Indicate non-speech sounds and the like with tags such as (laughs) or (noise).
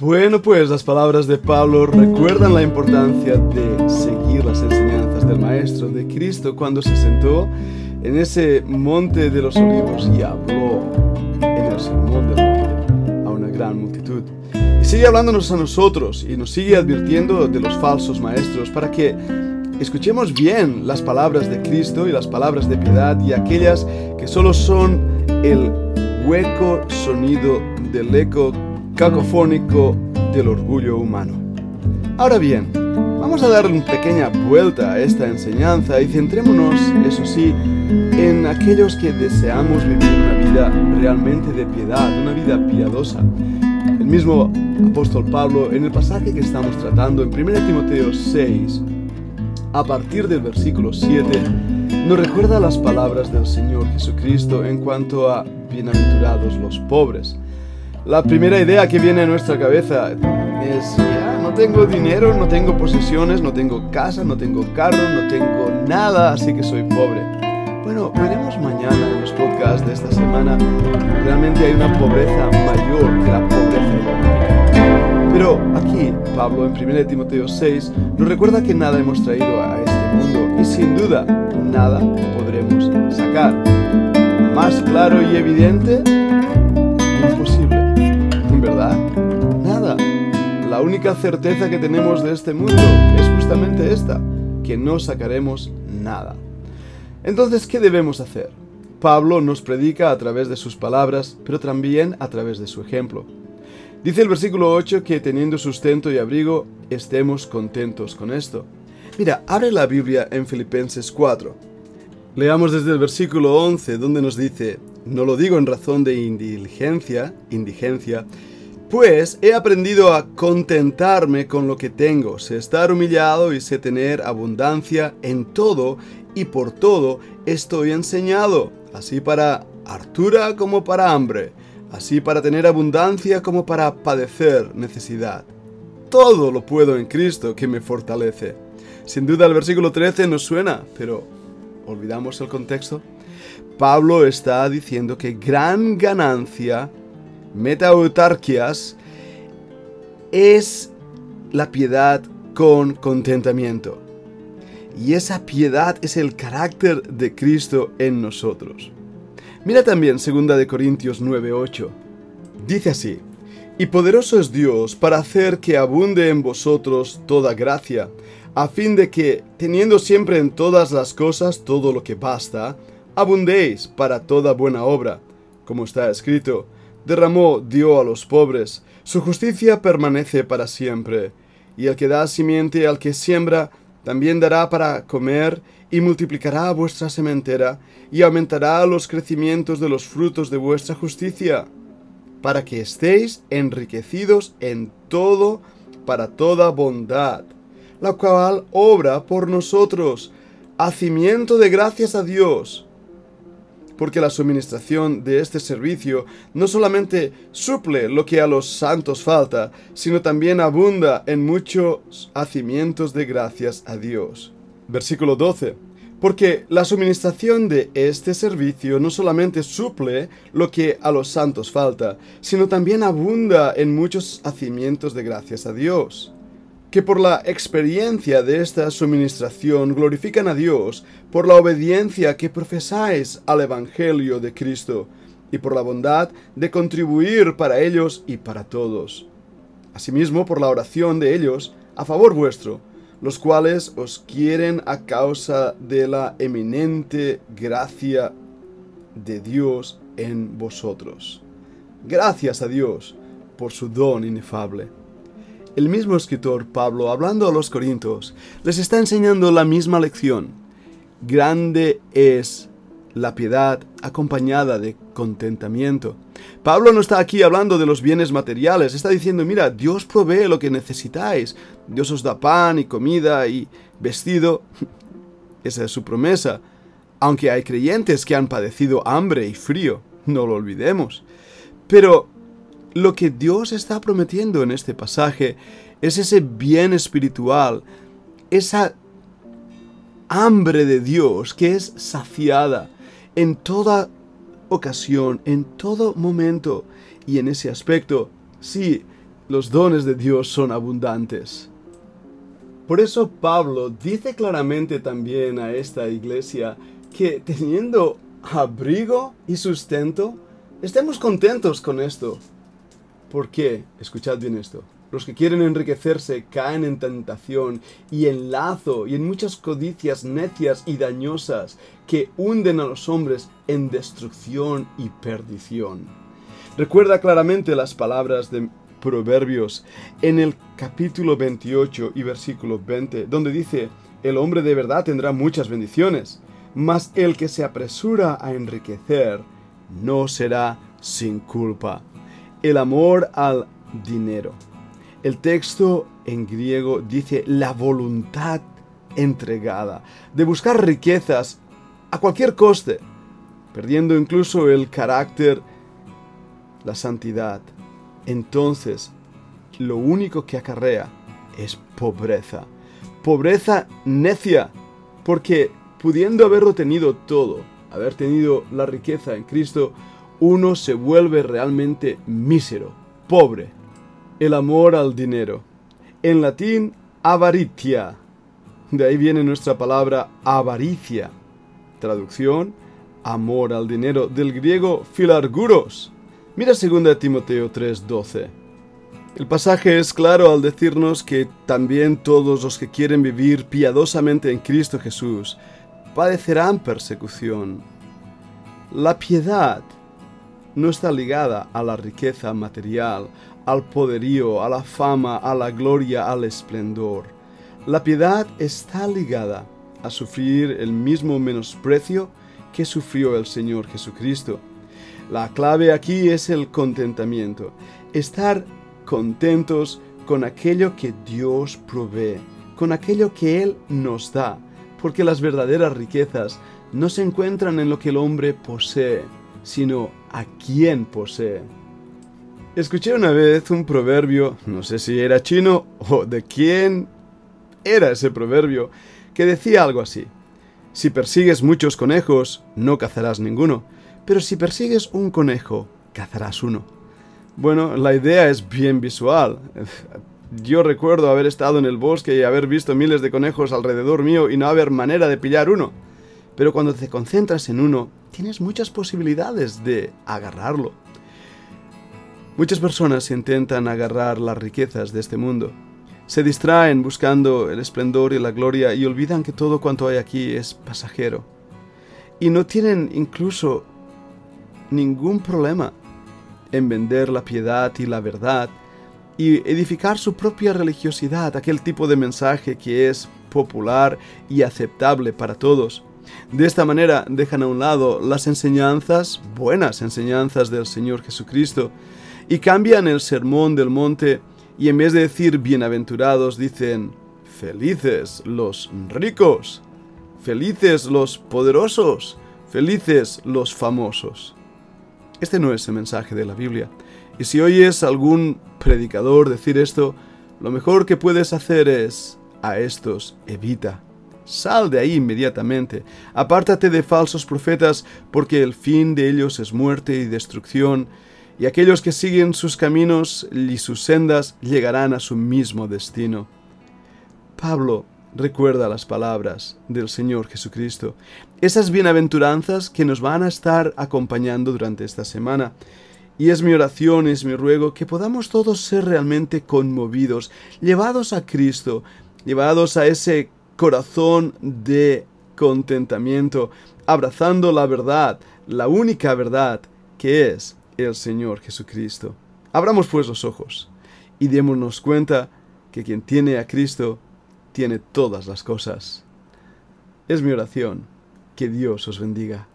Bueno, pues las palabras de Pablo recuerdan la importancia de seguir las enseñanzas del Maestro, de Cristo, cuando se sentó en ese monte de los olivos y habló en el sermón del monte a una gran multitud. Y sigue hablándonos a nosotros y nos sigue advirtiendo de los falsos maestros para que escuchemos bien las palabras de Cristo y las palabras de piedad y aquellas que solo son el hueco sonido del eco cacofónico del orgullo humano. Ahora bien, vamos a dar una pequeña vuelta a esta enseñanza y centrémonos, eso sí, en aquellos que deseamos vivir una vida realmente de piedad, una vida piadosa. El mismo apóstol Pablo, en el pasaje que estamos tratando en 1 Timoteo 6, a partir del versículo 7, nos recuerda las palabras del Señor Jesucristo en cuanto a bienaventurados los pobres. La primera idea que viene a nuestra cabeza es, ya, no tengo dinero, no tengo posesiones, no tengo casa, no tengo carro, no tengo nada, así que soy pobre. Bueno, veremos mañana en los podcasts de esta semana, realmente hay una pobreza mayor que la pobreza económica. Pero aquí, Pablo en 1 Timoteo 6 nos recuerda que nada hemos traído a este mundo y sin duda nada podremos sacar. Más claro y evidente, única certeza que tenemos de este mundo es justamente esta, que no sacaremos nada. Entonces, ¿qué debemos hacer? Pablo nos predica a través de sus palabras, pero también a través de su ejemplo. Dice el versículo 8 que teniendo sustento y abrigo, estemos contentos con esto. Mira, abre la Biblia en Filipenses 4. Leamos desde el versículo 11, donde nos dice, no lo digo en razón de indiligencia, indigencia, pues he aprendido a contentarme con lo que tengo, sé estar humillado y sé tener abundancia en todo y por todo estoy enseñado, así para hartura como para hambre, así para tener abundancia como para padecer necesidad. Todo lo puedo en Cristo que me fortalece. Sin duda el versículo 13 nos suena, pero ¿olvidamos el contexto? Pablo está diciendo que gran ganancia metautarquias es la piedad con contentamiento. Y esa piedad es el carácter de Cristo en nosotros. Mira también 2 de Corintios 9:8. Dice así: Y poderoso es Dios para hacer que abunde en vosotros toda gracia, a fin de que, teniendo siempre en todas las cosas todo lo que basta, abundéis para toda buena obra, como está escrito, derramó, dio a los pobres, su justicia permanece para siempre, y el que da simiente al que siembra, también dará para comer, y multiplicará vuestra sementera, y aumentará los crecimientos de los frutos de vuestra justicia, para que estéis enriquecidos en todo para toda bondad, la cual obra por nosotros, hacimiento de gracias a Dios, porque la suministración de este servicio no solamente suple lo que a los santos falta, sino también abunda en muchos hacimientos de gracias a Dios. Versículo 12. Porque la suministración de este servicio no solamente suple lo que a los santos falta, sino también abunda en muchos hacimientos de gracias a Dios que por la experiencia de esta suministración glorifican a Dios por la obediencia que profesáis al Evangelio de Cristo y por la bondad de contribuir para ellos y para todos. Asimismo, por la oración de ellos a favor vuestro, los cuales os quieren a causa de la eminente gracia de Dios en vosotros. Gracias a Dios por su don inefable. El mismo escritor Pablo, hablando a los Corintios, les está enseñando la misma lección. Grande es la piedad acompañada de contentamiento. Pablo no está aquí hablando de los bienes materiales, está diciendo, mira, Dios provee lo que necesitáis, Dios os da pan y comida y vestido. (laughs) Esa es su promesa. Aunque hay creyentes que han padecido hambre y frío, no lo olvidemos. Pero lo que Dios está prometiendo en este pasaje es ese bien espiritual, esa hambre de Dios que es saciada en toda ocasión, en todo momento. Y en ese aspecto, sí, los dones de Dios son abundantes. Por eso Pablo dice claramente también a esta iglesia que teniendo abrigo y sustento, estemos contentos con esto. ¿Por qué? Escuchad bien esto. Los que quieren enriquecerse caen en tentación y en lazo y en muchas codicias necias y dañosas que hunden a los hombres en destrucción y perdición. Recuerda claramente las palabras de Proverbios en el capítulo 28 y versículo 20, donde dice, el hombre de verdad tendrá muchas bendiciones, mas el que se apresura a enriquecer no será sin culpa. El amor al dinero. El texto en griego dice la voluntad entregada, de buscar riquezas a cualquier coste, perdiendo incluso el carácter, la santidad. Entonces, lo único que acarrea es pobreza. Pobreza necia, porque pudiendo haberlo tenido todo, haber tenido la riqueza en Cristo, uno se vuelve realmente mísero, pobre el amor al dinero. En latín, avaritia. De ahí viene nuestra palabra avaricia. Traducción, amor al dinero, del griego filarguros. Mira 2 Timoteo 3:12. El pasaje es claro al decirnos que también todos los que quieren vivir piadosamente en Cristo Jesús padecerán persecución. La piedad no está ligada a la riqueza material, al poderío, a la fama, a la gloria, al esplendor. La piedad está ligada a sufrir el mismo menosprecio que sufrió el Señor Jesucristo. La clave aquí es el contentamiento, estar contentos con aquello que Dios provee, con aquello que Él nos da, porque las verdaderas riquezas no se encuentran en lo que el hombre posee, sino a quien posee. Escuché una vez un proverbio, no sé si era chino o de quién era ese proverbio, que decía algo así. Si persigues muchos conejos, no cazarás ninguno, pero si persigues un conejo, cazarás uno. Bueno, la idea es bien visual. Yo recuerdo haber estado en el bosque y haber visto miles de conejos alrededor mío y no haber manera de pillar uno. Pero cuando te concentras en uno, tienes muchas posibilidades de agarrarlo. Muchas personas intentan agarrar las riquezas de este mundo. Se distraen buscando el esplendor y la gloria y olvidan que todo cuanto hay aquí es pasajero. Y no tienen incluso ningún problema en vender la piedad y la verdad y edificar su propia religiosidad, aquel tipo de mensaje que es popular y aceptable para todos. De esta manera dejan a un lado las enseñanzas, buenas enseñanzas del Señor Jesucristo, y cambian el sermón del monte y en vez de decir bienaventurados dicen felices los ricos, felices los poderosos, felices los famosos. Este no es el mensaje de la Biblia. Y si oyes algún predicador decir esto, lo mejor que puedes hacer es a estos evita. Sal de ahí inmediatamente. Apártate de falsos profetas, porque el fin de ellos es muerte y destrucción, y aquellos que siguen sus caminos y sus sendas llegarán a su mismo destino. Pablo recuerda las palabras del Señor Jesucristo, esas bienaventuranzas que nos van a estar acompañando durante esta semana. Y es mi oración, es mi ruego que podamos todos ser realmente conmovidos, llevados a Cristo, llevados a ese corazón de contentamiento, abrazando la verdad, la única verdad que es el Señor Jesucristo. Abramos pues los ojos y démonos cuenta que quien tiene a Cristo tiene todas las cosas. Es mi oración. Que Dios os bendiga.